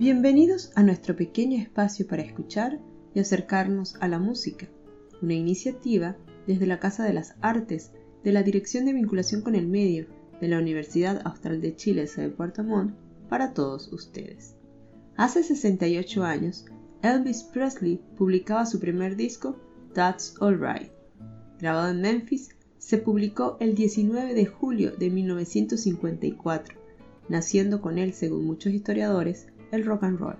Bienvenidos a nuestro pequeño espacio para escuchar y acercarnos a la música, una iniciativa desde la Casa de las Artes de la Dirección de Vinculación con el Medio de la Universidad Austral de Chile, de Puerto Montt, para todos ustedes. Hace 68 años, Elvis Presley publicaba su primer disco, That's Alright. Grabado en Memphis, se publicó el 19 de julio de 1954, naciendo con él, según muchos historiadores, el rock and roll.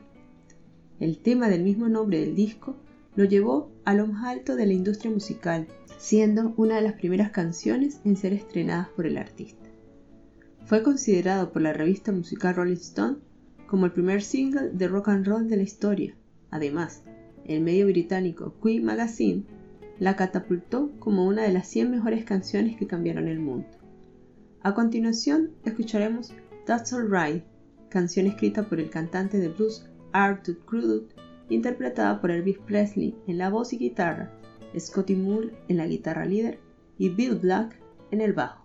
El tema del mismo nombre del disco lo llevó a lo más alto de la industria musical, siendo una de las primeras canciones en ser estrenadas por el artista. Fue considerado por la revista musical Rolling Stone como el primer single de rock and roll de la historia. Además, el medio británico Queen Magazine la catapultó como una de las 100 mejores canciones que cambiaron el mundo. A continuación, escucharemos That's Alright, canción escrita por el cantante de blues Arthur Crudut, interpretada por Elvis Presley en la voz y guitarra, Scotty Moore en la guitarra líder y Bill Black en el bajo.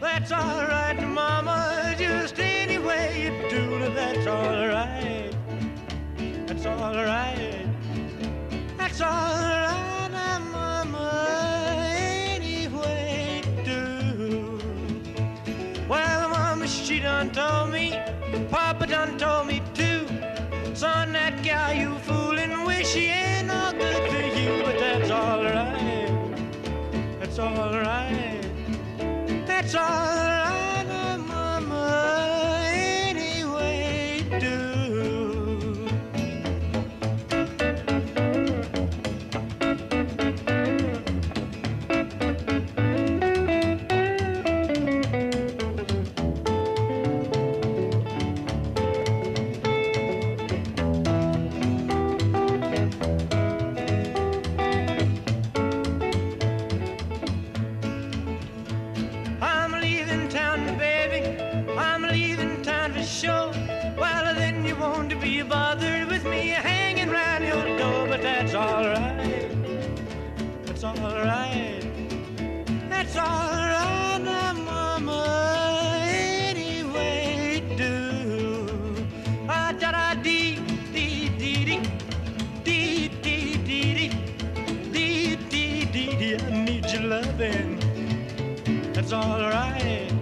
That's all right, Mama. Just you do that's. That's all right, Mama. Any way you do. Well, Mama, she done told me. Papa done told me too. Son, that gal you fooling, wish she ain't no good to you, but that's all right. That's all right. be bothered with me hanging round your door, but that's alright. That's alright. That's alright, now, Mama. Anyway, do. Ah, da da dee, dee dee dee. Dee dee dee dee. Dee dee dee dee. I need your loving. That's alright.